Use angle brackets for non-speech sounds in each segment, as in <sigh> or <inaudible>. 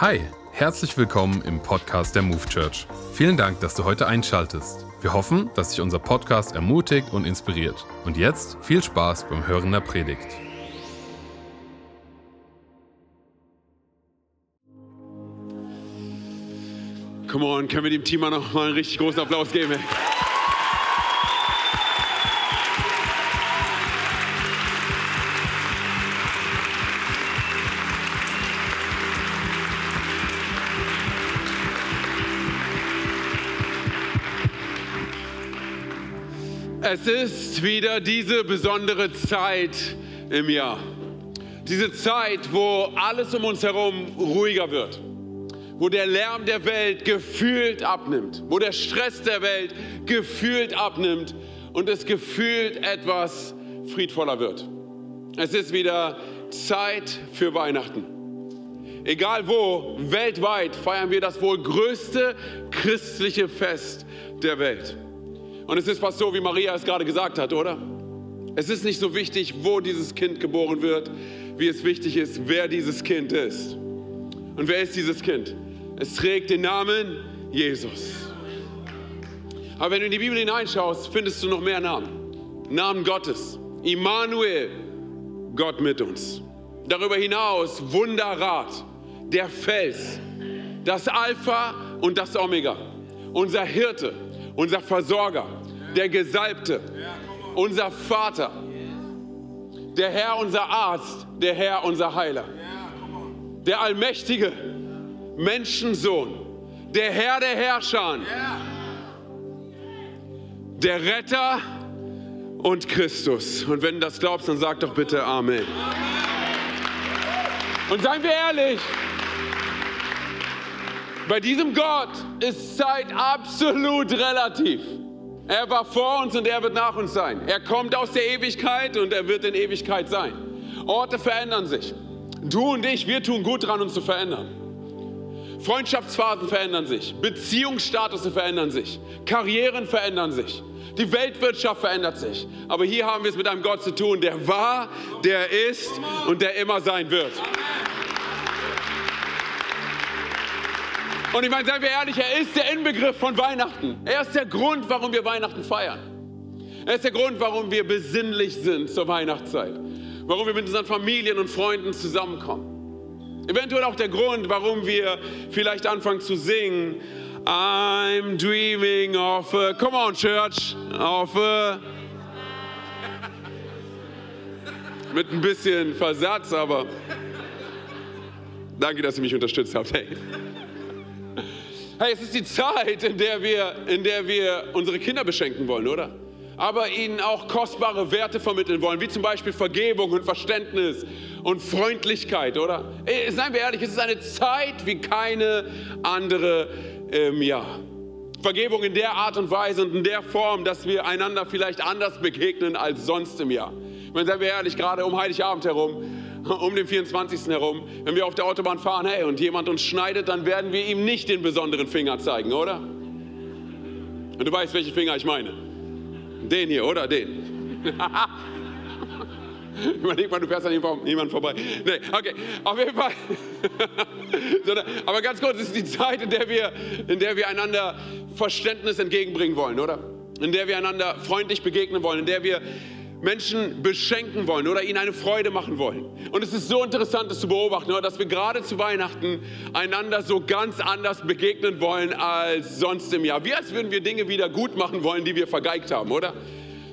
Hi, herzlich willkommen im Podcast der Move Church. Vielen Dank, dass du heute einschaltest. Wir hoffen, dass dich unser Podcast ermutigt und inspiriert. Und jetzt viel Spaß beim Hören der Predigt. Come on, können wir dem Team noch mal einen richtig großen Applaus geben? Ey? Es ist wieder diese besondere Zeit im Jahr. Diese Zeit, wo alles um uns herum ruhiger wird. Wo der Lärm der Welt gefühlt abnimmt. Wo der Stress der Welt gefühlt abnimmt und es gefühlt etwas friedvoller wird. Es ist wieder Zeit für Weihnachten. Egal wo, weltweit feiern wir das wohl größte christliche Fest der Welt. Und es ist fast so, wie Maria es gerade gesagt hat, oder? Es ist nicht so wichtig, wo dieses Kind geboren wird, wie es wichtig ist, wer dieses Kind ist. Und wer ist dieses Kind? Es trägt den Namen Jesus. Aber wenn du in die Bibel hineinschaust, findest du noch mehr Namen. Namen Gottes. Immanuel, Gott mit uns. Darüber hinaus Wunderrat, der Fels, das Alpha und das Omega, unser Hirte, unser Versorger, der Gesalbte, unser Vater, der Herr unser Arzt, der Herr unser Heiler, der allmächtige Menschensohn, der Herr der Herrscher, der Retter und Christus. Und wenn du das glaubst, dann sag doch bitte Amen. Und seien wir ehrlich, bei diesem Gott ist Zeit absolut relativ. Er war vor uns und er wird nach uns sein. Er kommt aus der Ewigkeit und er wird in Ewigkeit sein. Orte verändern sich. Du und ich, wir tun gut dran, uns zu verändern. Freundschaftsphasen verändern sich, Beziehungsstatus verändern sich, Karrieren verändern sich, die Weltwirtschaft verändert sich. Aber hier haben wir es mit einem Gott zu tun, der war, der ist und der immer sein wird. Und ich meine, seien wir ehrlich, er ist der Inbegriff von Weihnachten. Er ist der Grund, warum wir Weihnachten feiern. Er ist der Grund, warum wir besinnlich sind zur Weihnachtszeit. Warum wir mit unseren Familien und Freunden zusammenkommen. Eventuell auch der Grund, warum wir vielleicht anfangen zu singen. I'm dreaming of a, come on church, of a, mit ein bisschen Versatz, aber danke, dass ihr mich unterstützt habt. Hey. Hey, es ist die Zeit, in der, wir, in der wir unsere Kinder beschenken wollen, oder? Aber ihnen auch kostbare Werte vermitteln wollen, wie zum Beispiel Vergebung und Verständnis und Freundlichkeit, oder? Ey, seien wir ehrlich, es ist eine Zeit wie keine andere im Jahr. Vergebung in der Art und Weise und in der Form, dass wir einander vielleicht anders begegnen als sonst im Jahr. Ich meine, seien wir ehrlich, gerade um Heiligabend herum um den 24. herum, wenn wir auf der Autobahn fahren, hey, und jemand uns schneidet, dann werden wir ihm nicht den besonderen Finger zeigen, oder? Und du weißt, welchen Finger ich meine. Den hier, oder? Den. <laughs> Überleg mal, du fährst an jemandem vorbei. Nee, okay, auf jeden Fall. <laughs> Aber ganz kurz, es ist die Zeit, in der, wir, in der wir einander Verständnis entgegenbringen wollen, oder? In der wir einander freundlich begegnen wollen, in der wir Menschen beschenken wollen oder ihnen eine Freude machen wollen. Und es ist so interessant, das zu beobachten, dass wir gerade zu Weihnachten einander so ganz anders begegnen wollen als sonst im Jahr. Wie als würden wir Dinge wieder gut machen wollen, die wir vergeigt haben, oder?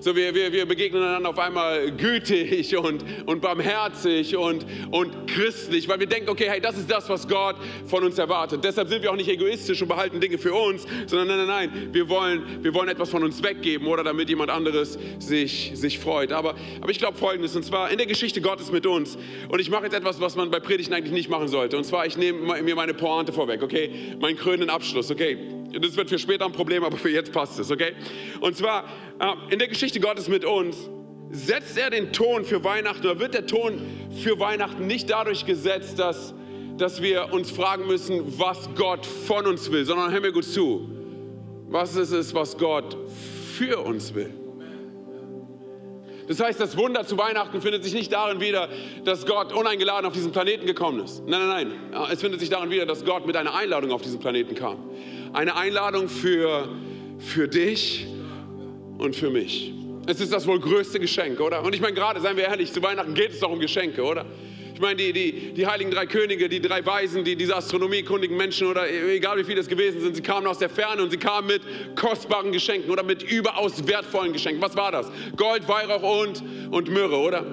So, wir, wir, wir begegnen einander auf einmal gütig und, und barmherzig und, und christlich, weil wir denken, okay, hey, das ist das, was Gott von uns erwartet. Deshalb sind wir auch nicht egoistisch und behalten Dinge für uns, sondern nein, nein, nein, wir wollen, wir wollen etwas von uns weggeben oder damit jemand anderes sich, sich freut. Aber, aber ich glaube Folgendes, und zwar in der Geschichte Gottes mit uns. Und ich mache jetzt etwas, was man bei Predigten eigentlich nicht machen sollte. Und zwar, ich nehme mir meine Pointe vorweg, okay? Meinen krönenden Abschluss, okay? Das wird für später ein Problem, aber für jetzt passt es, okay? Und zwar äh, in der Geschichte Gottes mit uns setzt er den Ton für Weihnachten oder wird der Ton für Weihnachten nicht dadurch gesetzt, dass, dass wir uns fragen müssen, was Gott von uns will, sondern hör mir gut zu. Was ist es, was Gott für uns will? Das heißt, das Wunder zu Weihnachten findet sich nicht darin wieder, dass Gott uneingeladen auf diesen Planeten gekommen ist. Nein, nein, nein. Es findet sich darin wieder, dass Gott mit einer Einladung auf diesen Planeten kam. Eine Einladung für, für dich und für mich. Es ist das wohl größte Geschenk, oder? Und ich meine, gerade, seien wir ehrlich, zu Weihnachten geht es doch um Geschenke, oder? Ich meine, die, die, die heiligen drei Könige, die drei Weisen, die, diese astronomiekundigen Menschen oder egal wie viele es gewesen sind, sie kamen aus der Ferne und sie kamen mit kostbaren Geschenken oder mit überaus wertvollen Geschenken. Was war das? Gold, Weihrauch und, und Myrrhe, oder?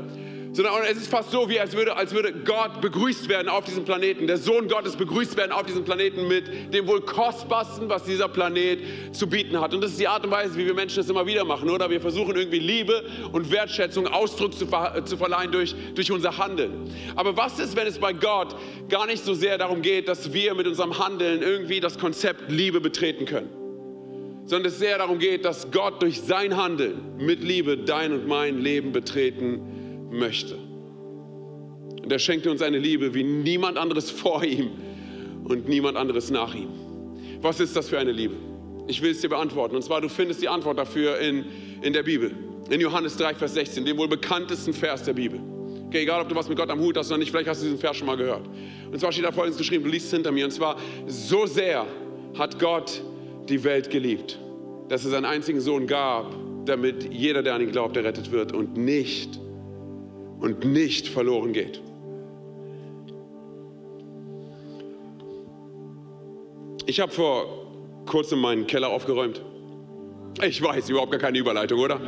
Sondern es ist fast so, wie als würde, als würde Gott begrüßt werden auf diesem Planeten, der Sohn Gottes begrüßt werden auf diesem Planeten mit dem wohl kostbarsten, was dieser Planet zu bieten hat. Und das ist die Art und Weise, wie wir Menschen das immer wieder machen, oder? Wir versuchen irgendwie Liebe und Wertschätzung Ausdruck zu, ver zu verleihen durch, durch unser Handeln. Aber was ist, wenn es bei Gott gar nicht so sehr darum geht, dass wir mit unserem Handeln irgendwie das Konzept Liebe betreten können? sondern es sehr darum geht, dass Gott durch sein Handeln mit Liebe dein und mein Leben betreten möchte. Und er schenkte uns eine Liebe wie niemand anderes vor ihm und niemand anderes nach ihm. Was ist das für eine Liebe? Ich will es dir beantworten. Und zwar, du findest die Antwort dafür in, in der Bibel. In Johannes 3, Vers 16, dem wohl bekanntesten Vers der Bibel. Okay, egal, ob du was mit Gott am Hut hast oder nicht, vielleicht hast du diesen Vers schon mal gehört. Und zwar steht da folgendes geschrieben, du liest es hinter mir. Und zwar, so sehr hat Gott die Welt geliebt, dass es seinen einzigen Sohn gab, damit jeder, der an ihn glaubt, errettet wird und nicht und nicht verloren geht. Ich habe vor kurzem meinen Keller aufgeräumt. Ich weiß, überhaupt gar keine Überleitung, oder?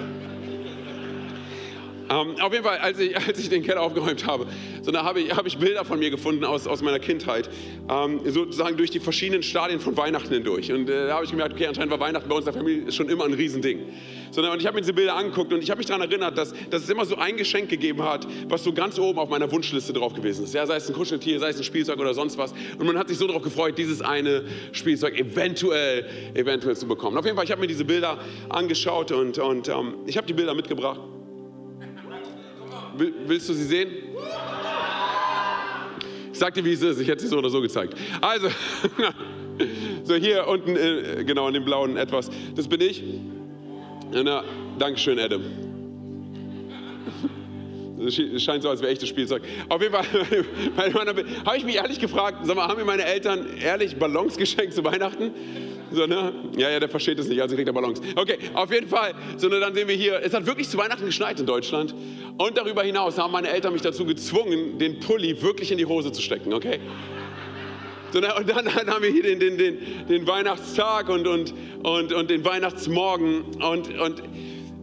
Ähm, auf jeden Fall, als ich, als ich den Keller aufgeräumt habe, so, habe ich, hab ich Bilder von mir gefunden aus, aus meiner Kindheit, ähm, sozusagen durch die verschiedenen Stadien von Weihnachten hindurch. Und äh, da habe ich gemerkt, okay, anscheinend war Weihnachten bei uns der Familie schon immer ein Riesending. So, und ich habe mir diese Bilder angeguckt und ich habe mich daran erinnert, dass, dass es immer so ein Geschenk gegeben hat, was so ganz oben auf meiner Wunschliste drauf gewesen ist. Ja, sei es ein Kuscheltier, sei es ein Spielzeug oder sonst was. Und man hat sich so darauf gefreut, dieses eine Spielzeug eventuell, eventuell zu bekommen. Auf jeden Fall, ich habe mir diese Bilder angeschaut und, und ähm, ich habe die Bilder mitgebracht. Willst du sie sehen? Ich sag dir, wie es ist. Ich hätte sie so oder so gezeigt. Also, <laughs> so hier unten, äh, genau in dem blauen etwas. Das bin ich. Na, Dankeschön, Adam. <laughs> Es scheint so, als wäre echtes Spielzeug. Auf jeden Fall <laughs> habe ich mich ehrlich gefragt, sag mal, haben mir meine Eltern ehrlich Ballons geschenkt zu Weihnachten? So, ne? Ja, ja, der versteht es nicht, also kriegt er Ballons. Okay, auf jeden Fall. So, ne, dann sehen wir hier, es hat wirklich zu Weihnachten geschneit in Deutschland. Und darüber hinaus haben meine Eltern mich dazu gezwungen, den Pulli wirklich in die Hose zu stecken, okay? So, ne, und dann, dann, haben wir hier den, den, den, den Weihnachtstag und, und, und, und den Weihnachtsmorgen. Und, und,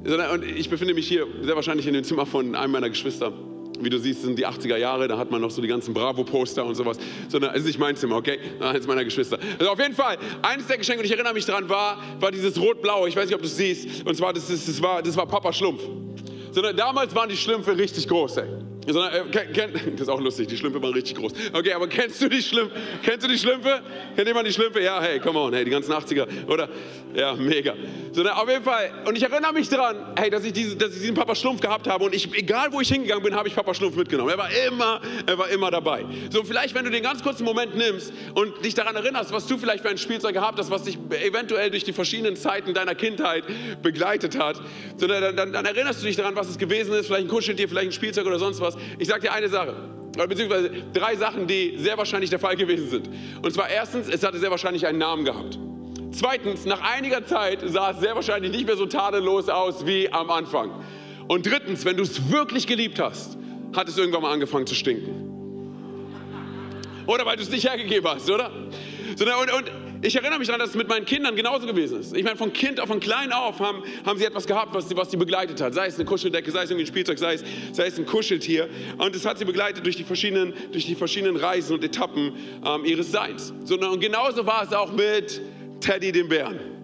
ne, und ich befinde mich hier sehr wahrscheinlich in dem Zimmer von einem meiner Geschwister. Wie du siehst, sind die 80er Jahre, da hat man noch so die ganzen Bravo-Poster und sowas. Sondern es ist nicht mein Zimmer, okay? Eins meiner Geschwister. Also auf jeden Fall, eines der Geschenke, und ich erinnere mich daran, war, war dieses rot-blaue. Ich weiß nicht, ob du es siehst. Und zwar, das, ist, das, war, das war Papa Schlumpf. Sondern damals waren die Schlümpfe richtig groß, ey. Sondern, äh, kenn, <laughs> das ist auch lustig, die Schlümpfe waren richtig groß. Okay, aber kennst du die Schlümpfe? Kennst du die Schlümpfe? Kennt jemand die Schlümpfe? Ja, hey, come on, hey, die ganzen 80er, oder? Ja, mega. Sondern auf jeden Fall, und ich erinnere mich daran, hey, dass ich, diese, dass ich diesen Papa Schlumpf gehabt habe und ich, egal wo ich hingegangen bin, habe ich Papa Schlumpf mitgenommen. Er war immer, er war immer dabei. So, vielleicht, wenn du den ganz kurzen Moment nimmst und dich daran erinnerst, was du vielleicht für ein Spielzeug gehabt hast, was dich eventuell durch die verschiedenen Zeiten deiner Kindheit begleitet hat, sondern dann, dann, dann erinnerst du dich daran, was es gewesen ist, vielleicht ein Kuscheltier, vielleicht ein Spielzeug oder sonst was. Ich sage dir eine Sache, beziehungsweise drei Sachen, die sehr wahrscheinlich der Fall gewesen sind. Und zwar erstens, es hatte sehr wahrscheinlich einen Namen gehabt. Zweitens, nach einiger Zeit sah es sehr wahrscheinlich nicht mehr so tadellos aus wie am Anfang. Und drittens, wenn du es wirklich geliebt hast, hat es irgendwann mal angefangen zu stinken. Oder weil du es nicht hergegeben hast, oder? Und, und ich erinnere mich daran, dass es mit meinen Kindern genauso gewesen ist. Ich meine, von Kind auf, von klein auf haben, haben sie etwas gehabt, was sie, was sie begleitet hat. Sei es eine Kuscheldecke, sei es irgendwie ein Spielzeug, sei es, sei es ein Kuscheltier. Und es hat sie begleitet durch die verschiedenen, durch die verschiedenen Reisen und Etappen ähm, ihres Seins. Und genauso war es auch mit Teddy dem Bären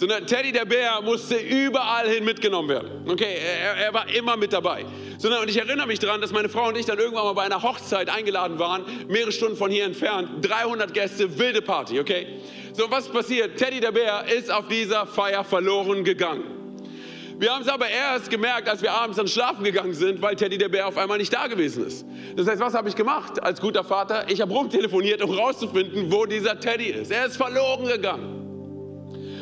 sondern Teddy der Bär musste überall hin mitgenommen werden. Okay, er, er war immer mit dabei. Sondern, und ich erinnere mich daran, dass meine Frau und ich dann irgendwann mal bei einer Hochzeit eingeladen waren, mehrere Stunden von hier entfernt, 300 Gäste, wilde Party, okay? So, was passiert? Teddy der Bär ist auf dieser Feier verloren gegangen. Wir haben es aber erst gemerkt, als wir abends dann schlafen gegangen sind, weil Teddy der Bär auf einmal nicht da gewesen ist. Das heißt, was habe ich gemacht als guter Vater? Ich habe rumtelefoniert, um rauszufinden, wo dieser Teddy ist. Er ist verloren gegangen.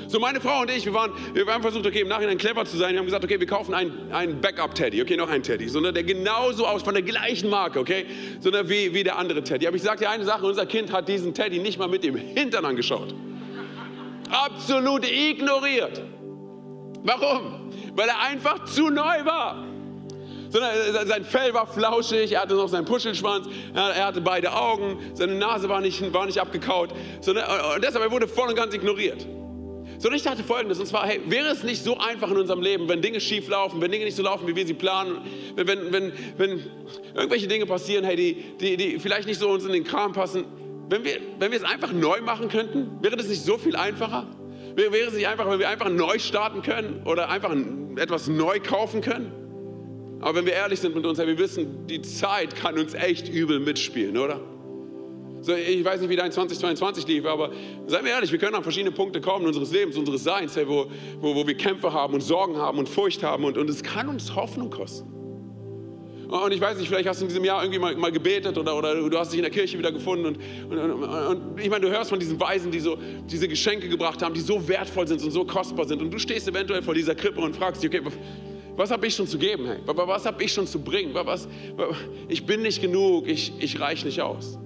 So meine Frau und ich, wir, waren, wir haben versucht, okay, im Nachhinein clever zu sein. Wir haben gesagt, okay, wir kaufen einen, einen Backup-Teddy, okay, noch einen Teddy, sondern der genauso aus, von der gleichen Marke, okay, sondern wie, wie der andere Teddy. Aber ich sage dir eine Sache, unser Kind hat diesen Teddy nicht mal mit dem Hintern angeschaut. Absolut ignoriert. Warum? Weil er einfach zu neu war sondern sein Fell war flauschig, er hatte noch seinen Puschelschwanz, er hatte beide Augen, seine Nase war nicht, war nicht abgekaut, sondern, und deshalb er voll und ganz ignoriert. Sondern ich dachte folgendes, und zwar, hey, wäre es nicht so einfach in unserem Leben, wenn Dinge schief laufen, wenn Dinge nicht so laufen, wie wir sie planen, wenn, wenn, wenn, wenn irgendwelche Dinge passieren, hey, die, die, die vielleicht nicht so uns in den Kram passen, wenn wir, wenn wir es einfach neu machen könnten, wäre das nicht so viel einfacher? Wäre es nicht einfacher, wenn wir einfach neu starten können oder einfach etwas neu kaufen können? Aber wenn wir ehrlich sind mit uns, hey, wir wissen, die Zeit kann uns echt übel mitspielen, oder? So, ich weiß nicht, wie dein 2022 lief, aber seien wir ehrlich, wir können an verschiedene Punkte kommen unseres Lebens, unseres Seins, hey, wo, wo, wo wir Kämpfe haben und Sorgen haben und Furcht haben und, und es kann uns Hoffnung kosten. Und ich weiß nicht, vielleicht hast du in diesem Jahr irgendwie mal, mal gebetet oder, oder du hast dich in der Kirche wieder gefunden. Und, und, und, und, ich meine, du hörst von diesen Weisen, die so diese Geschenke gebracht haben, die so wertvoll sind und so kostbar sind. Und du stehst eventuell vor dieser Krippe und fragst dich, okay, was habe ich schon zu geben? Hey? Was habe ich schon zu bringen? Was, ich bin nicht genug, ich, ich reiche nicht aus.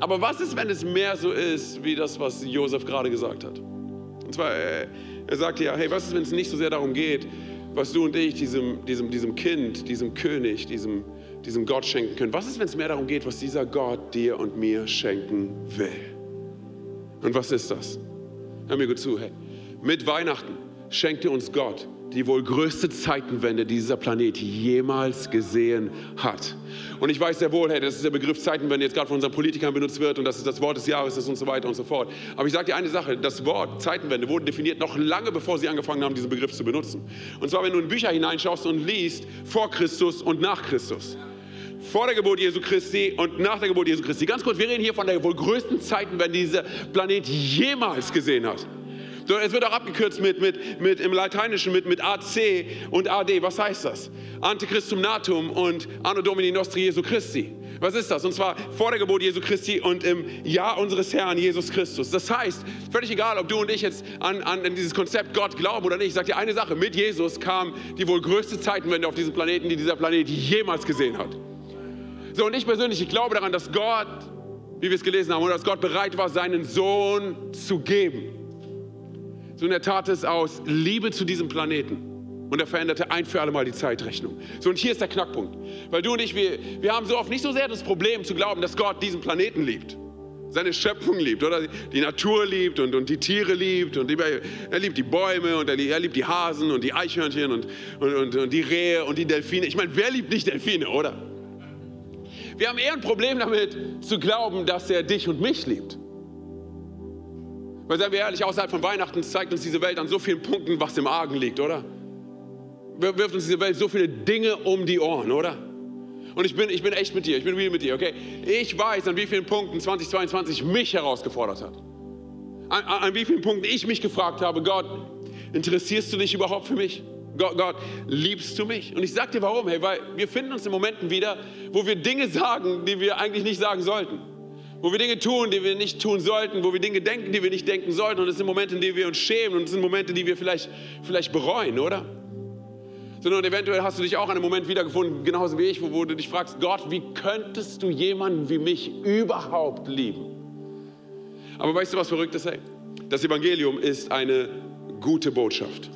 Aber was ist, wenn es mehr so ist, wie das, was Josef gerade gesagt hat? Und zwar, äh, er sagte ja, hey, was ist, wenn es nicht so sehr darum geht, was du und ich diesem, diesem, diesem Kind, diesem König, diesem, diesem Gott schenken können? Was ist, wenn es mehr darum geht, was dieser Gott dir und mir schenken will? Und was ist das? Hör mir gut zu, hey. Mit Weihnachten schenkte uns Gott die wohl größte Zeitenwende, die dieser Planet jemals gesehen hat. Und ich weiß sehr wohl, hey, dass der Begriff Zeitenwende jetzt gerade von unseren Politikern benutzt wird und dass es das Wort des Jahres ist und so weiter und so fort. Aber ich sage dir eine Sache, das Wort Zeitenwende wurde definiert noch lange bevor sie angefangen haben, diesen Begriff zu benutzen. Und zwar, wenn du in Bücher hineinschaust und liest, vor Christus und nach Christus. Vor der Geburt Jesu Christi und nach der Geburt Jesu Christi. Ganz kurz, wir reden hier von der wohl größten Zeitenwende, die dieser Planet jemals gesehen hat. Es wird auch abgekürzt mit, mit, mit im Lateinischen mit, mit AC und AD. Was heißt das? Antichristum natum und Anno Domini Nostri Jesu Christi. Was ist das? Und zwar vor der Geburt Jesu Christi und im Jahr unseres Herrn Jesus Christus. Das heißt, völlig egal, ob du und ich jetzt an, an dieses Konzept Gott glauben oder nicht, ich sage dir eine Sache, mit Jesus kam die wohl größte Zeitenwende auf diesem Planeten, die dieser Planet jemals gesehen hat. So, und ich persönlich, ich glaube daran, dass Gott, wie wir es gelesen haben, oder dass Gott bereit war, seinen Sohn zu geben. So und er tat es aus Liebe zu diesem Planeten. Und er veränderte ein für alle Mal die Zeitrechnung. So, und hier ist der Knackpunkt. Weil du und ich, wir, wir haben so oft nicht so sehr das Problem zu glauben, dass Gott diesen Planeten liebt. Seine Schöpfung liebt, oder? Die Natur liebt und, und die Tiere liebt. Und die, er liebt die Bäume und er, er liebt die Hasen und die Eichhörnchen und, und, und, und die Rehe und die Delfine. Ich meine, wer liebt nicht Delfine, oder? Wir haben eher ein Problem damit zu glauben, dass er dich und mich liebt. Weil seien wir ehrlich, außerhalb von Weihnachten zeigt uns diese Welt an so vielen Punkten, was im Argen liegt, oder? Wirft uns diese Welt so viele Dinge um die Ohren, oder? Und ich bin, ich bin echt mit dir, ich bin real mit dir, okay? Ich weiß, an wie vielen Punkten 2022 mich herausgefordert hat. An, an wie vielen Punkten ich mich gefragt habe, Gott, interessierst du dich überhaupt für mich? Gott, Gott, liebst du mich? Und ich sag dir warum, hey, weil wir finden uns in Momenten wieder, wo wir Dinge sagen, die wir eigentlich nicht sagen sollten wo wir Dinge tun, die wir nicht tun sollten, wo wir Dinge denken, die wir nicht denken sollten. Und es sind Momente, in denen wir uns schämen und es sind Momente, die wir vielleicht, vielleicht bereuen, oder? Sondern eventuell hast du dich auch an einem Moment wiedergefunden, genauso wie ich, wo, du dich fragst, Gott, wie könntest du jemanden wie mich überhaupt lieben? Aber weißt du, was verrückt ist? Hey? Das Evangelium ist eine gute Botschaft.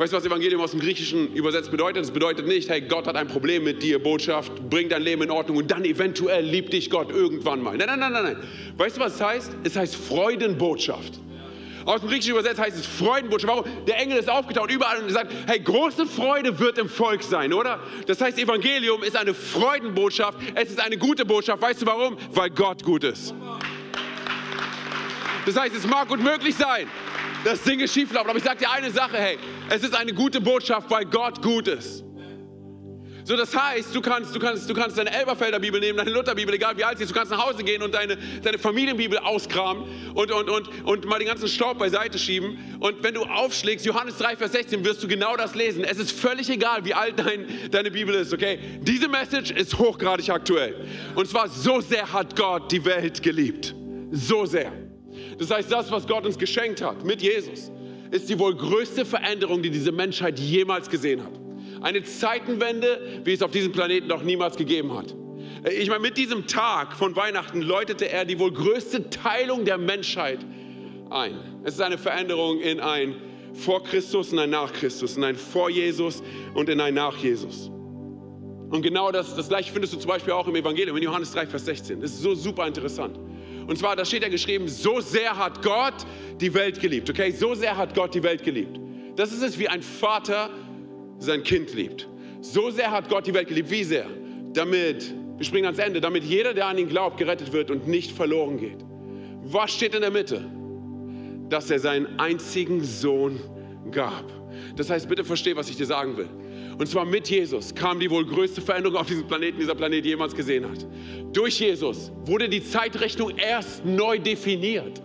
Weißt du, was Evangelium aus dem Griechischen übersetzt bedeutet? Es bedeutet nicht, hey, Gott hat ein Problem mit dir, Botschaft, bring dein Leben in Ordnung und dann eventuell liebt dich Gott irgendwann mal. Nein, nein, nein, nein, nein. Weißt du, was es heißt? Es heißt Freudenbotschaft. Aus dem Griechischen übersetzt heißt es Freudenbotschaft. Warum? Der Engel ist aufgetaucht überall und sagt, hey, große Freude wird im Volk sein, oder? Das heißt, Evangelium ist eine Freudenbotschaft. Es ist eine gute Botschaft. Weißt du warum? Weil Gott gut ist. Das heißt, es mag unmöglich sein, dass Dinge schieflaufen. Aber ich sage dir eine Sache, hey, es ist eine gute Botschaft, weil Gott gut ist. So, das heißt, du kannst, du kannst, du kannst deine Elberfelder Bibel nehmen, deine Lutherbibel, egal wie alt sie ist, du kannst nach Hause gehen und deine, deine Familienbibel auskramen und, und, und, und mal den ganzen Staub beiseite schieben. Und wenn du aufschlägst, Johannes 3, Vers 16, wirst du genau das lesen. Es ist völlig egal, wie alt dein, deine Bibel ist, okay? Diese Message ist hochgradig aktuell. Und zwar so sehr hat Gott die Welt geliebt. So sehr Das heißt, das, was Gott uns geschenkt hat mit Jesus, ist die wohl größte Veränderung, die diese Menschheit jemals gesehen hat. Eine Zeitenwende, wie es auf diesem Planeten noch niemals gegeben hat. Ich meine, mit diesem Tag von Weihnachten läutete er die wohl größte Teilung der Menschheit ein. Es ist eine Veränderung in ein vor Christus und ein nach Christus, in ein vor Jesus und in ein nach Jesus. Und genau das, das gleiche findest du zum Beispiel auch im Evangelium, in Johannes 3, Vers 16. Das ist so super interessant. Und zwar, da steht ja geschrieben, so sehr hat Gott die Welt geliebt. Okay, so sehr hat Gott die Welt geliebt. Das ist es, wie ein Vater sein Kind liebt. So sehr hat Gott die Welt geliebt. Wie sehr? Damit, wir springen ans Ende, damit jeder, der an ihn glaubt, gerettet wird und nicht verloren geht. Was steht in der Mitte? Dass er seinen einzigen Sohn gab. Das heißt, bitte versteh, was ich dir sagen will. Und zwar mit Jesus kam die wohl größte Veränderung auf diesem Planeten, die dieser Planet jemals gesehen hat. Durch Jesus wurde die Zeitrechnung erst neu definiert.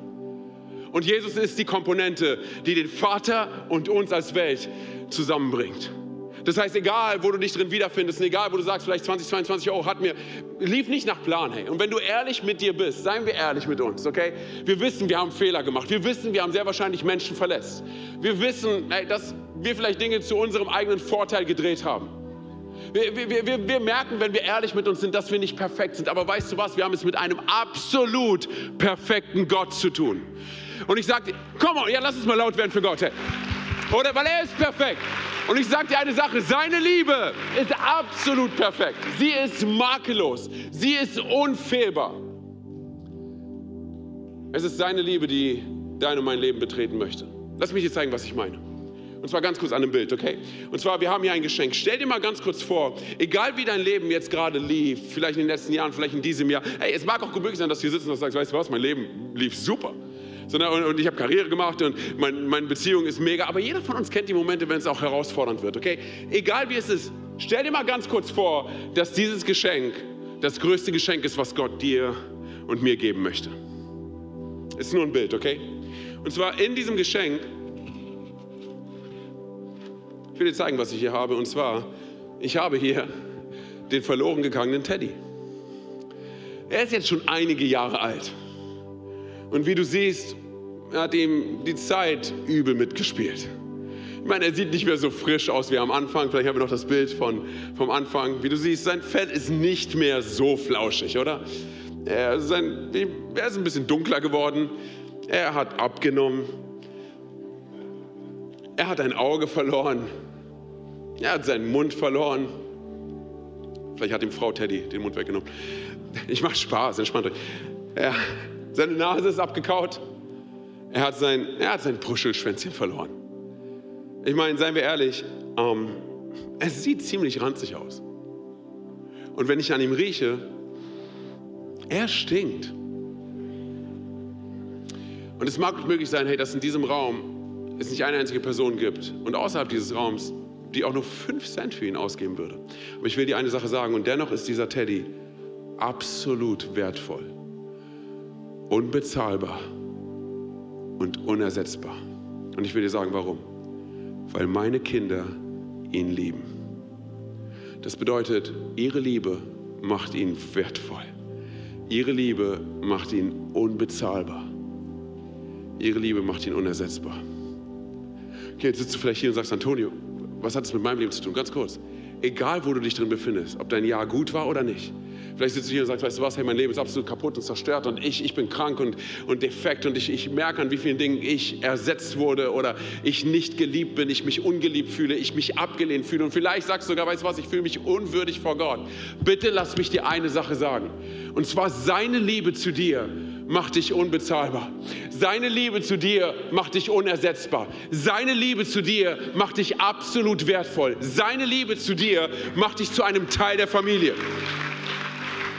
Und Jesus ist die Komponente, die den Vater und uns als Welt zusammenbringt. Das heißt, egal, wo du dich drin wiederfindest, egal, wo du sagst, vielleicht 20, 22 Euro hat mir, lief nicht nach Plan, hey. Und wenn du ehrlich mit dir bist, seien wir ehrlich mit uns, okay? Wir wissen, wir haben Fehler gemacht. Wir wissen, wir haben sehr wahrscheinlich Menschen verletzt. Wir wissen, hey, dass wir vielleicht Dinge zu unserem eigenen Vorteil gedreht haben. Wir, wir, wir, wir, merken, wenn wir ehrlich mit uns sind, dass wir nicht perfekt sind. Aber weißt du was? Wir haben es mit einem absolut perfekten Gott zu tun. Und ich sage, komm ja, lass uns mal laut werden für Gott. Hey. Oder weil er ist perfekt. Und ich sage dir eine Sache, seine Liebe ist absolut perfekt. Sie ist makellos. Sie ist unfehlbar. Es ist seine Liebe, die dein und mein Leben betreten möchte. Lass mich dir zeigen, was ich meine. Und zwar ganz kurz an einem Bild, okay? Und zwar, wir haben hier ein Geschenk. Stell dir mal ganz kurz vor, egal wie dein Leben jetzt gerade lief, vielleicht in den letzten Jahren, vielleicht in diesem Jahr, hey, es mag auch gut möglich sein, dass du hier sitzt und sagst, weißt du was, mein Leben lief super sondern, und, und ich habe Karriere gemacht und mein, meine Beziehung ist mega. Aber jeder von uns kennt die Momente, wenn es auch herausfordernd wird, okay? Egal wie es ist, stell dir mal ganz kurz vor, dass dieses Geschenk das größte Geschenk ist, was Gott dir und mir geben möchte. Ist nur ein Bild, okay? Und zwar in diesem Geschenk, ich will dir zeigen, was ich hier habe. Und zwar, ich habe hier den verloren gegangenen Teddy. Er ist jetzt schon einige Jahre alt. Und wie du siehst, hat ihm die Zeit übel mitgespielt. Ich meine, er sieht nicht mehr so frisch aus wie am Anfang. Vielleicht haben wir noch das Bild von, vom Anfang. Wie du siehst, sein Fett ist nicht mehr so flauschig, oder? Er, sein, er ist ein bisschen dunkler geworden. Er hat abgenommen. Er hat ein Auge verloren. Er hat seinen Mund verloren. Vielleicht hat ihm Frau Teddy den Mund weggenommen. Ich mache Spaß, entspannt euch. Er, seine Nase ist abgekaut. Er hat sein, er hat sein Puschelschwänzchen verloren. Ich meine, seien wir ehrlich, ähm, es sieht ziemlich ranzig aus. Und wenn ich an ihm rieche, er stinkt. Und es mag möglich sein, hey, dass in diesem Raum es nicht eine einzige Person gibt und außerhalb dieses Raums, die auch nur fünf Cent für ihn ausgeben würde. Aber ich will dir eine Sache sagen und dennoch ist dieser Teddy absolut wertvoll unbezahlbar und unersetzbar. Und ich will dir sagen, warum. Weil meine Kinder ihn lieben. Das bedeutet, ihre Liebe macht ihn wertvoll. Ihre Liebe macht ihn unbezahlbar. Ihre Liebe macht ihn unersetzbar. Okay, jetzt sitzt du vielleicht hier und sagst, Antonio, was hat es mit meinem Leben zu tun? Ganz kurz. Egal, wo du dich drin befindest, ob dein Jahr gut war oder nicht, Vielleicht sitzt du hier und sagst, weißt du was, hey, mein Leben ist absolut kaputt und zerstört und ich, ich bin krank und, und defekt und ich, ich merke, an wie vielen Dingen ich ersetzt wurde oder ich nicht geliebt bin, ich mich ungeliebt fühle, ich mich abgelehnt fühle und vielleicht sagst du sogar, weißt du was, ich fühle mich unwürdig vor Gott. Bitte lass mich dir eine Sache sagen. Und zwar seine Liebe zu dir macht dich unbezahlbar. Seine Liebe zu dir macht dich unersetzbar. Seine Liebe zu dir macht dich absolut wertvoll. Seine Liebe zu dir macht dich zu einem Teil der Familie.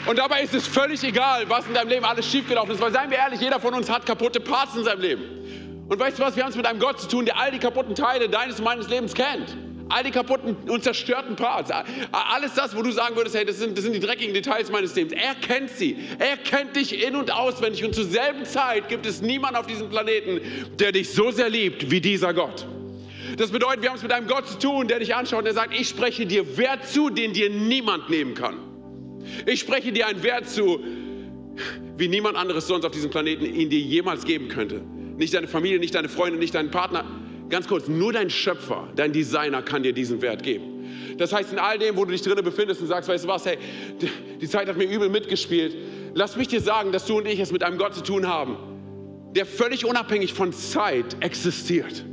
Und dabei ist es völlig egal, was in deinem Leben alles schiefgelaufen ist, weil seien wir ehrlich, jeder von uns hat kaputte Parts in seinem Leben. Und weißt du was, wir haben es mit einem Gott zu tun, der all die kaputten Teile deines und meines Lebens kennt. All die kaputten und zerstörten Parts. Alles das, wo du sagen würdest, hey, das sind, das sind die dreckigen Details meines Lebens. Er kennt sie. Er kennt dich in- und auswendig. Und zur selben Zeit gibt es niemanden auf diesem Planeten, der dich so sehr liebt wie dieser Gott. Das bedeutet, wir haben es mit einem Gott zu tun, der dich anschaut und der sagt, ich spreche dir Wert zu, den dir niemand nehmen kann. Ich spreche dir einen Wert zu, wie niemand anderes sonst auf diesem Planeten ihn dir jemals geben könnte. Nicht deine Familie, nicht deine Freunde, nicht dein Partner. Ganz kurz, nur dein Schöpfer, dein Designer kann dir diesen Wert geben. Das heißt, in all dem, wo du dich drinnen befindest und sagst, weißt du was, hey, die Zeit hat mir übel mitgespielt, lass mich dir sagen, dass du und ich es mit einem Gott zu tun haben, der völlig unabhängig von Zeit existiert.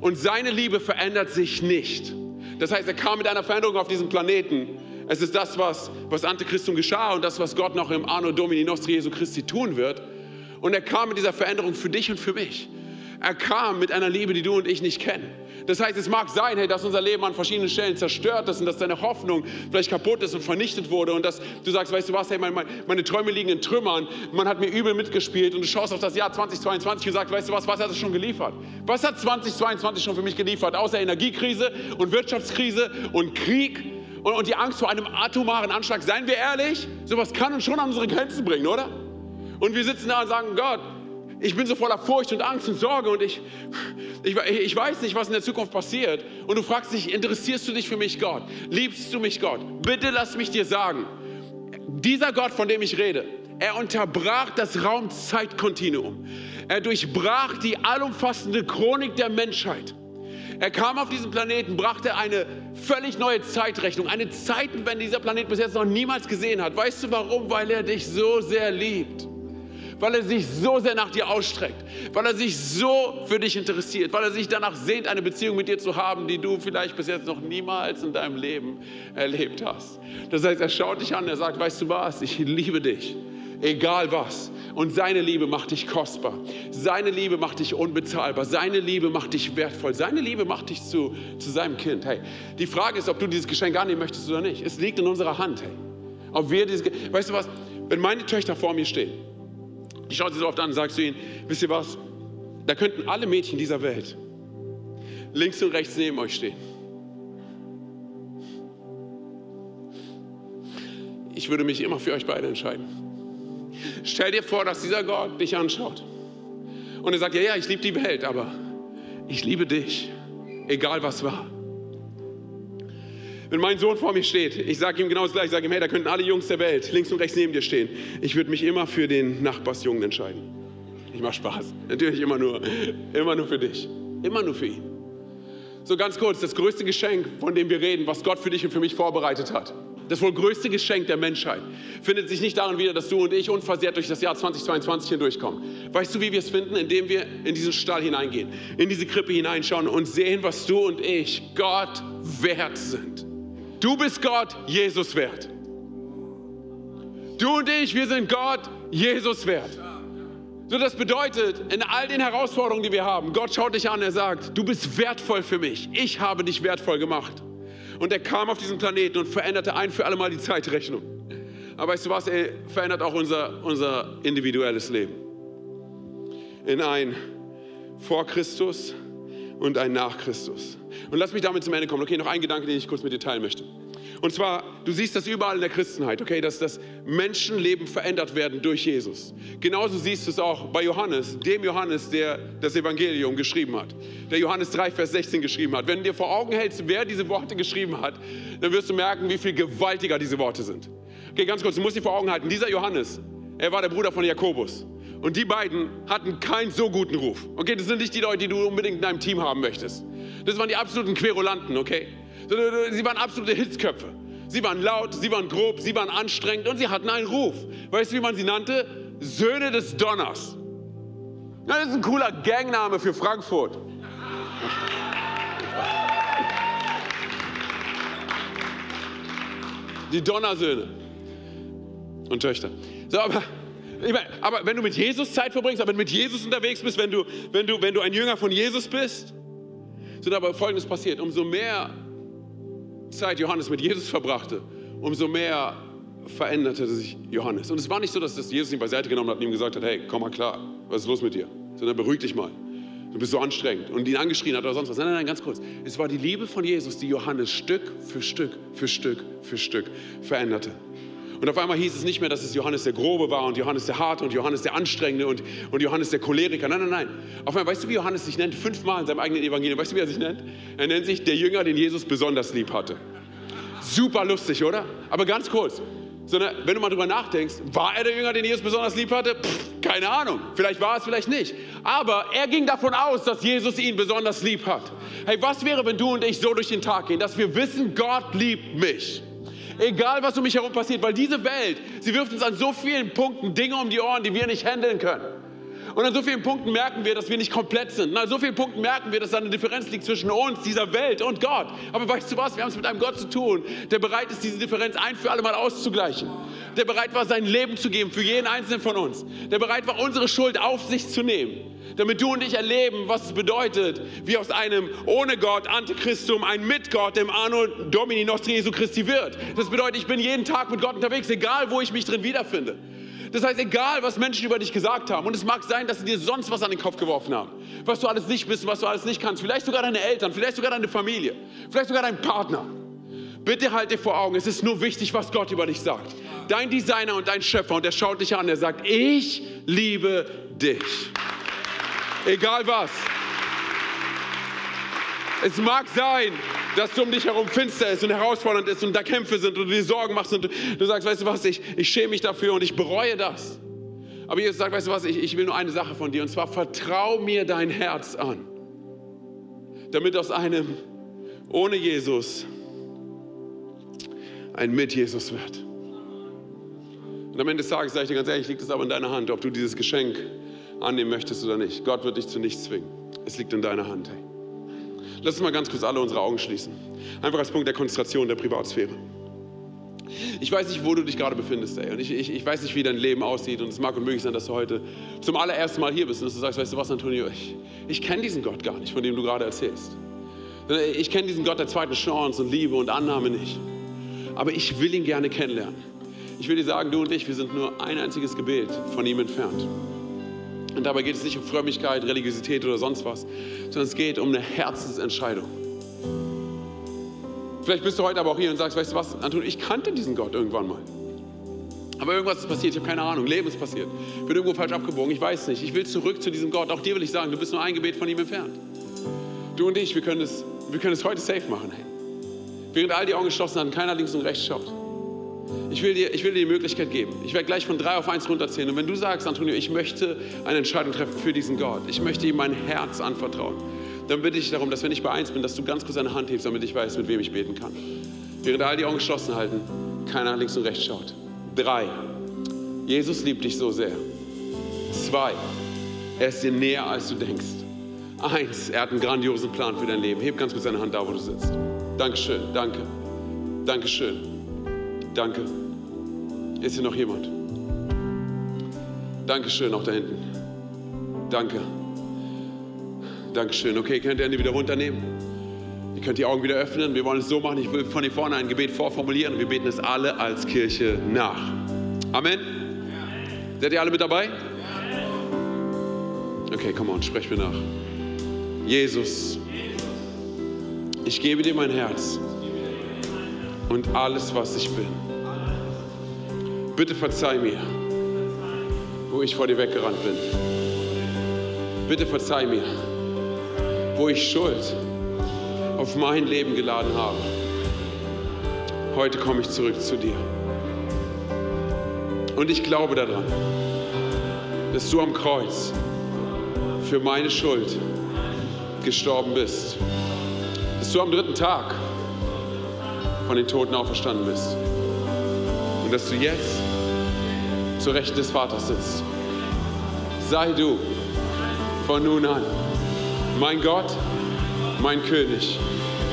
Und seine Liebe verändert sich nicht. Das heißt, er kam mit einer Veränderung auf diesen Planeten. Es ist das, was, was Antichristum geschah und das, was Gott noch im Anno Domini Nostri Jesu Christi tun wird. Und er kam mit dieser Veränderung für dich und für mich. Er kam mit einer Liebe, die du und ich nicht kennen. Das heißt, es mag sein, hey, dass unser Leben an verschiedenen Stellen zerstört ist und dass deine Hoffnung vielleicht kaputt ist und vernichtet wurde und dass du sagst, weißt du was, hey, meine, meine Träume liegen in Trümmern, man hat mir übel mitgespielt und du schaust auf das Jahr 2022 und sagst, weißt du was, was hat es schon geliefert? Was hat 2022 schon für mich geliefert? Außer Energiekrise und Wirtschaftskrise und Krieg und, und die Angst vor einem atomaren Anschlag. Seien wir ehrlich, sowas kann uns schon an unsere Grenzen bringen, oder? Und wir sitzen da und sagen, Gott, ich bin so voller Furcht und Angst und Sorge und ich, ich, ich weiß nicht, was in der Zukunft passiert. Und du fragst dich, interessierst du dich für mich, Gott? Liebst du mich, Gott? Bitte lass mich dir sagen, dieser Gott, von dem ich rede, er unterbrach das Raum-Zeit-Kontinuum. Er durchbrach die allumfassende Chronik der Menschheit. Er kam auf diesen Planeten, brachte eine völlig neue Zeitrechnung, eine Zeitenwende, die dieser Planet bis jetzt noch niemals gesehen hat. Weißt du warum? Weil er dich so sehr liebt weil er sich so sehr nach dir ausstreckt, weil er sich so für dich interessiert, weil er sich danach sehnt, eine Beziehung mit dir zu haben, die du vielleicht bis jetzt noch niemals in deinem Leben erlebt hast. Das heißt, er schaut dich an, er sagt, weißt du was, ich liebe dich, egal was. Und seine Liebe macht dich kostbar. Seine Liebe macht dich unbezahlbar. Seine Liebe macht dich wertvoll. Seine Liebe macht dich zu, zu seinem Kind. Hey, die Frage ist, ob du dieses Geschenk annehmen möchtest oder nicht. Es liegt in unserer Hand. Hey. Ob wir dieses, weißt du was, wenn meine Töchter vor mir stehen ich schaue sie so oft an und sage zu ihnen, wisst ihr was, da könnten alle Mädchen dieser Welt links und rechts neben euch stehen. Ich würde mich immer für euch beide entscheiden. Stell dir vor, dass dieser Gott dich anschaut und er sagt, ja, ja, ich liebe die Welt, aber ich liebe dich, egal was war. Wenn mein Sohn vor mir steht, ich sage ihm genau das gleiche, ich sage ihm, hey, da könnten alle Jungs der Welt links und rechts neben dir stehen. Ich würde mich immer für den Nachbarsjungen entscheiden. Ich mache Spaß. Natürlich immer nur, immer nur für dich. Immer nur für ihn. So ganz kurz, das größte Geschenk, von dem wir reden, was Gott für dich und für mich vorbereitet hat. Das wohl größte Geschenk der Menschheit findet sich nicht darin wieder, dass du und ich unversehrt durch das Jahr 2022 hindurchkommen. Weißt du, wie wir es finden? Indem wir in diesen Stall hineingehen, in diese Krippe hineinschauen und sehen, was du und ich Gott wert sind. Du bist Gott Jesus wert. Du und ich, wir sind Gott Jesus wert. So, das bedeutet, in all den Herausforderungen, die wir haben, Gott schaut dich an, er sagt, du bist wertvoll für mich. Ich habe dich wertvoll gemacht. Und er kam auf diesen Planeten und veränderte ein für alle Mal die Zeitrechnung. Aber weißt du was, er verändert auch unser, unser individuelles Leben. In ein vor Christus und ein nach Christus. Und lass mich damit zum Ende kommen. Okay, noch ein Gedanke, den ich kurz mit dir teilen möchte. Und zwar, du siehst das überall in der Christenheit, okay, dass das Menschenleben verändert werden durch Jesus. Genauso siehst du es auch bei Johannes, dem Johannes, der das Evangelium geschrieben hat, der Johannes 3, Vers 16 geschrieben hat. Wenn du dir vor Augen hältst, wer diese Worte geschrieben hat, dann wirst du merken, wie viel gewaltiger diese Worte sind. Okay, ganz kurz, du musst dir vor Augen halten, dieser Johannes, er war der Bruder von Jakobus. Und die beiden hatten keinen so guten Ruf. Okay, das sind nicht die Leute, die du unbedingt in deinem Team haben möchtest. Das waren die absoluten Querulanten, okay? Sie waren absolute Hitzköpfe. Sie waren laut, sie waren grob, sie waren anstrengend und sie hatten einen Ruf. Weißt du, wie man sie nannte? Söhne des Donners. das ist ein cooler Gangname für Frankfurt. Die Donnersöhne und Töchter. So, aber, ich meine, aber wenn du mit Jesus Zeit verbringst, aber wenn du mit Jesus unterwegs bist, wenn du, wenn du, wenn du ein Jünger von Jesus bist, so aber Folgendes passiert. Umso mehr Zeit Johannes mit Jesus verbrachte, umso mehr veränderte sich Johannes. Und es war nicht so, dass das Jesus ihn beiseite genommen hat und ihm gesagt hat, hey, komm mal klar, was ist los mit dir? Sondern beruhig dich mal. Du bist so anstrengend. Und ihn angeschrien hat oder sonst was. Nein, nein, nein, ganz kurz. Es war die Liebe von Jesus, die Johannes Stück für Stück für Stück für Stück veränderte. Und auf einmal hieß es nicht mehr, dass es Johannes der Grobe war und Johannes der Harte und Johannes der Anstrengende und, und Johannes der Choleriker. Nein, nein, nein. Auf einmal, weißt du, wie Johannes sich nennt? Fünfmal in seinem eigenen Evangelium. Weißt du, wie er sich nennt? Er nennt sich der Jünger, den Jesus besonders lieb hatte. Super lustig, oder? Aber ganz kurz. Sondern wenn du mal drüber nachdenkst, war er der Jünger, den Jesus besonders lieb hatte? Pff, keine Ahnung. Vielleicht war es, vielleicht nicht. Aber er ging davon aus, dass Jesus ihn besonders lieb hat. Hey, was wäre, wenn du und ich so durch den Tag gehen, dass wir wissen, Gott liebt mich? Egal, was um mich herum passiert, weil diese Welt, sie wirft uns an so vielen Punkten Dinge um die Ohren, die wir nicht handeln können. Und an so vielen Punkten merken wir, dass wir nicht komplett sind. Und an so vielen Punkten merken wir, dass da eine Differenz liegt zwischen uns, dieser Welt und Gott. Aber weißt du was? Wir haben es mit einem Gott zu tun, der bereit ist, diese Differenz ein für alle Mal auszugleichen. Der bereit war, sein Leben zu geben für jeden einzelnen von uns. Der bereit war, unsere Schuld auf sich zu nehmen. Damit du und ich erleben, was es bedeutet, wie aus einem ohne Gott Antichristum ein mit Gott, dem Anno Domini Nostri Jesu Christi wird. Das bedeutet, ich bin jeden Tag mit Gott unterwegs, egal wo ich mich drin wiederfinde. Das heißt, egal, was Menschen über dich gesagt haben, und es mag sein, dass sie dir sonst was an den Kopf geworfen haben, was du alles nicht bist, was du alles nicht kannst, vielleicht sogar deine Eltern, vielleicht sogar deine Familie, vielleicht sogar dein Partner. Bitte halt dir vor Augen, es ist nur wichtig, was Gott über dich sagt. Dein Designer und dein Schöpfer, und der schaut dich an, der sagt, ich liebe dich. Egal was. Es mag sein, dass es um dich herum finster ist und herausfordernd ist und da Kämpfe sind und du dir Sorgen machst und du, du sagst, weißt du was, ich, ich schäme mich dafür und ich bereue das. Aber Jesus sagt, weißt du was, ich, ich will nur eine Sache von dir und zwar vertrau mir dein Herz an, damit aus einem ohne Jesus ein mit Jesus wird. Und am Ende des Tages sage ich dir ganz ehrlich, liegt es aber in deiner Hand, ob du dieses Geschenk annehmen möchtest oder nicht. Gott wird dich zu nichts zwingen. Es liegt in deiner Hand. Hey. Lass uns mal ganz kurz alle unsere Augen schließen. Einfach als Punkt der Konzentration der Privatsphäre. Ich weiß nicht, wo du dich gerade befindest, ey. Und ich, ich, ich weiß nicht, wie dein Leben aussieht. Und es mag unmöglich sein, dass du heute zum allerersten Mal hier bist und dass du sagst, weißt du was, Antonio, ich, ich kenne diesen Gott gar nicht, von dem du gerade erzählst. Ich kenne diesen Gott der zweiten Chance und Liebe und Annahme nicht. Aber ich will ihn gerne kennenlernen. Ich will dir sagen, du und ich, wir sind nur ein einziges Gebet von ihm entfernt. Und dabei geht es nicht um Frömmigkeit, Religiosität oder sonst was, sondern es geht um eine Herzensentscheidung. Vielleicht bist du heute aber auch hier und sagst, weißt du was, Anton, ich kannte diesen Gott irgendwann mal. Aber irgendwas ist passiert, ich habe keine Ahnung, Leben ist passiert. Ich bin irgendwo falsch abgebogen, ich weiß nicht. Ich will zurück zu diesem Gott. Auch dir will ich sagen, du bist nur ein Gebet von ihm entfernt. Du und ich, wir können es, wir können es heute safe machen. Hey. Während all die Augen geschlossen haben, keiner links und rechts schaut. Ich will, dir, ich will dir die Möglichkeit geben. Ich werde gleich von drei auf eins runterzählen. Und wenn du sagst, Antonio, ich möchte eine Entscheidung treffen für diesen Gott, ich möchte ihm mein Herz anvertrauen, dann bitte ich darum, dass wenn ich bei eins bin, dass du ganz kurz deine Hand hebst, damit ich weiß, mit wem ich beten kann. Während all die Augen geschlossen halten, keiner links und rechts schaut. Drei. Jesus liebt dich so sehr. Zwei. Er ist dir näher, als du denkst. Eins. Er hat einen grandiosen Plan für dein Leben. Heb ganz kurz deine Hand da, wo du sitzt. Dankeschön. Danke. Dankeschön. Danke. Ist hier noch jemand? Dankeschön, auch da hinten. Danke. Dankeschön. Okay, könnt ihr Hände wieder runternehmen? Ihr könnt die Augen wieder öffnen. Wir wollen es so machen. Ich will von hier vorne ein Gebet vorformulieren und wir beten es alle als Kirche nach. Amen. Seid ihr alle mit dabei? Okay, komm on, sprech mir nach. Jesus, ich gebe dir mein Herz und alles, was ich bin. Bitte verzeih mir, wo ich vor dir weggerannt bin. Bitte verzeih mir, wo ich Schuld auf mein Leben geladen habe. Heute komme ich zurück zu dir. Und ich glaube daran, dass du am Kreuz für meine Schuld gestorben bist. Dass du am dritten Tag von den Toten auferstanden bist. Und dass du jetzt zur Rechten des Vaters sitzt. Sei du von nun an mein Gott, mein König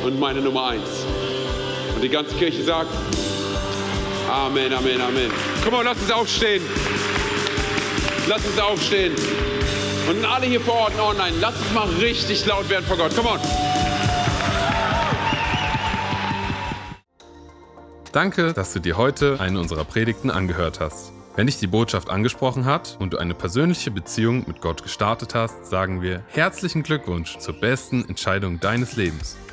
und meine Nummer eins. Und die ganze Kirche sagt, Amen, Amen, Amen. Komm mal, lass uns aufstehen. Lass uns aufstehen. Und alle hier vor Ort und online, lass uns mal richtig laut werden vor Gott. Komm on. Danke, dass du dir heute eine unserer Predigten angehört hast. Wenn dich die Botschaft angesprochen hat und du eine persönliche Beziehung mit Gott gestartet hast, sagen wir herzlichen Glückwunsch zur besten Entscheidung deines Lebens.